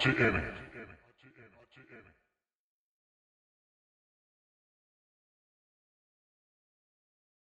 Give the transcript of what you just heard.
to end it.